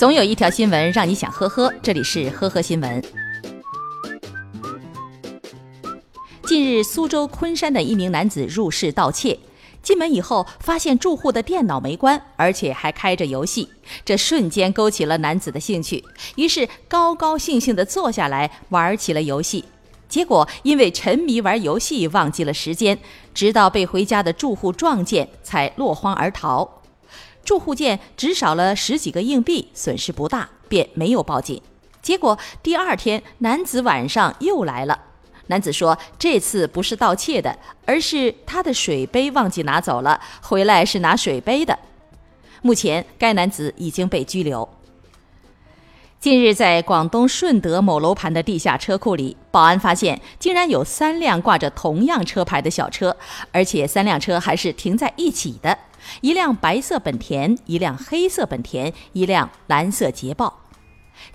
总有一条新闻让你想呵呵，这里是呵呵新闻。近日，苏州昆山的一名男子入室盗窃，进门以后发现住户的电脑没关，而且还开着游戏，这瞬间勾起了男子的兴趣，于是高高兴兴地坐下来玩起了游戏。结果因为沉迷玩游戏，忘记了时间，直到被回家的住户撞见，才落荒而逃。住户见只少了十几个硬币，损失不大，便没有报警。结果第二天，男子晚上又来了。男子说，这次不是盗窃的，而是他的水杯忘记拿走了，回来是拿水杯的。目前，该男子已经被拘留。近日，在广东顺德某楼盘的地下车库里，保安发现竟然有三辆挂着同样车牌的小车，而且三辆车还是停在一起的。一辆白色本田，一辆黑色本田，一辆蓝色捷豹。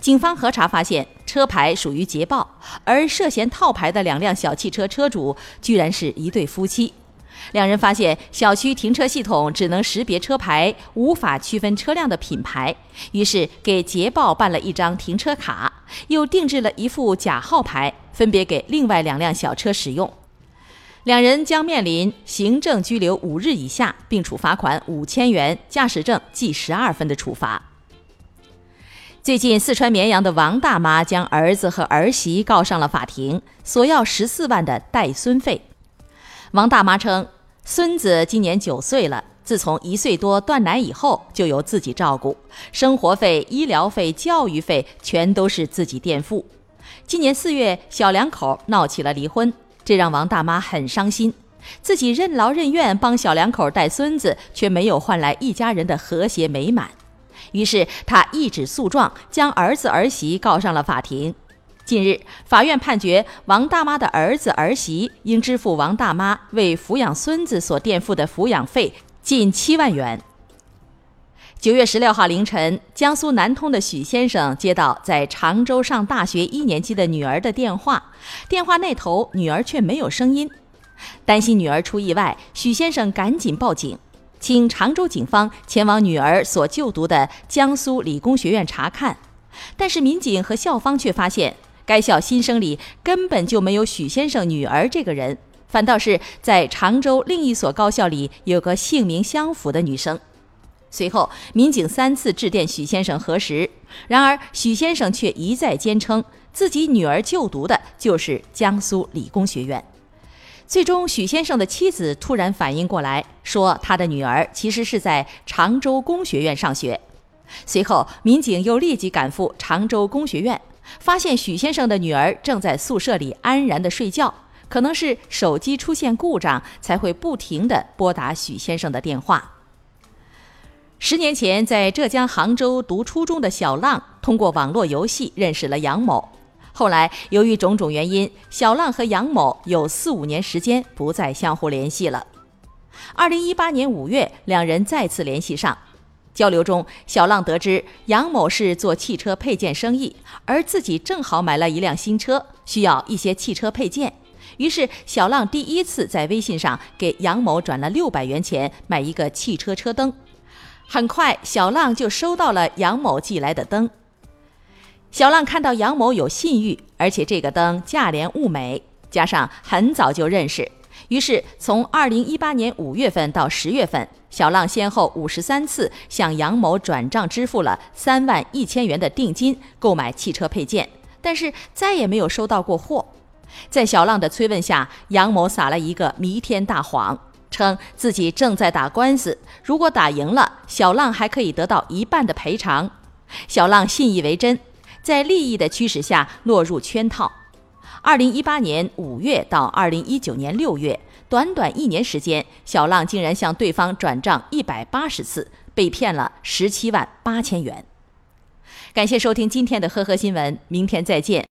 警方核查发现，车牌属于捷豹，而涉嫌套牌的两辆小汽车车主居然是一对夫妻。两人发现小区停车系统只能识别车牌，无法区分车辆的品牌，于是给捷豹办了一张停车卡，又定制了一副假号牌，分别给另外两辆小车使用。两人将面临行政拘留五日以下，并处罚款五千元、驾驶证记十二分的处罚。最近，四川绵阳的王大妈将儿子和儿媳告上了法庭，索要十四万的带孙费。王大妈称，孙子今年九岁了，自从一岁多断奶以后，就由自己照顾，生活费、医疗费、教育费全都是自己垫付。今年四月，小两口闹起了离婚。这让王大妈很伤心，自己任劳任怨帮小两口带孙子，却没有换来一家人的和谐美满。于是她一纸诉状，将儿子儿媳告上了法庭。近日，法院判决王大妈的儿子儿媳应支付王大妈为抚养孙子所垫付的抚养费近七万元。九月十六号凌晨，江苏南通的许先生接到在常州上大学一年级的女儿的电话，电话那头女儿却没有声音。担心女儿出意外，许先生赶紧报警，请常州警方前往女儿所就读的江苏理工学院查看。但是民警和校方却发现，该校新生里根本就没有许先生女儿这个人，反倒是在常州另一所高校里有个姓名相符的女生。随后，民警三次致电许先生核实，然而许先生却一再坚称自己女儿就读的就是江苏理工学院。最终，许先生的妻子突然反应过来，说他的女儿其实是在常州工学院上学。随后，民警又立即赶赴常州工学院，发现许先生的女儿正在宿舍里安然的睡觉，可能是手机出现故障，才会不停的拨打许先生的电话。十年前，在浙江杭州读初中的小浪，通过网络游戏认识了杨某。后来，由于种种原因，小浪和杨某有四五年时间不再相互联系了。二零一八年五月，两人再次联系上，交流中，小浪得知杨某是做汽车配件生意，而自己正好买了一辆新车，需要一些汽车配件。于是，小浪第一次在微信上给杨某转了六百元钱，买一个汽车车灯。很快，小浪就收到了杨某寄来的灯。小浪看到杨某有信誉，而且这个灯价廉物美，加上很早就认识，于是从二零一八年五月份到十月份，小浪先后五十三次向杨某转账支付了三万一千元的定金，购买汽车配件，但是再也没有收到过货。在小浪的催问下，杨某撒了一个弥天大谎。称自己正在打官司，如果打赢了，小浪还可以得到一半的赔偿。小浪信以为真，在利益的驱使下落入圈套。二零一八年五月到二零一九年六月，短短一年时间，小浪竟然向对方转账一百八十次，被骗了十七万八千元。感谢收听今天的呵呵新闻，明天再见。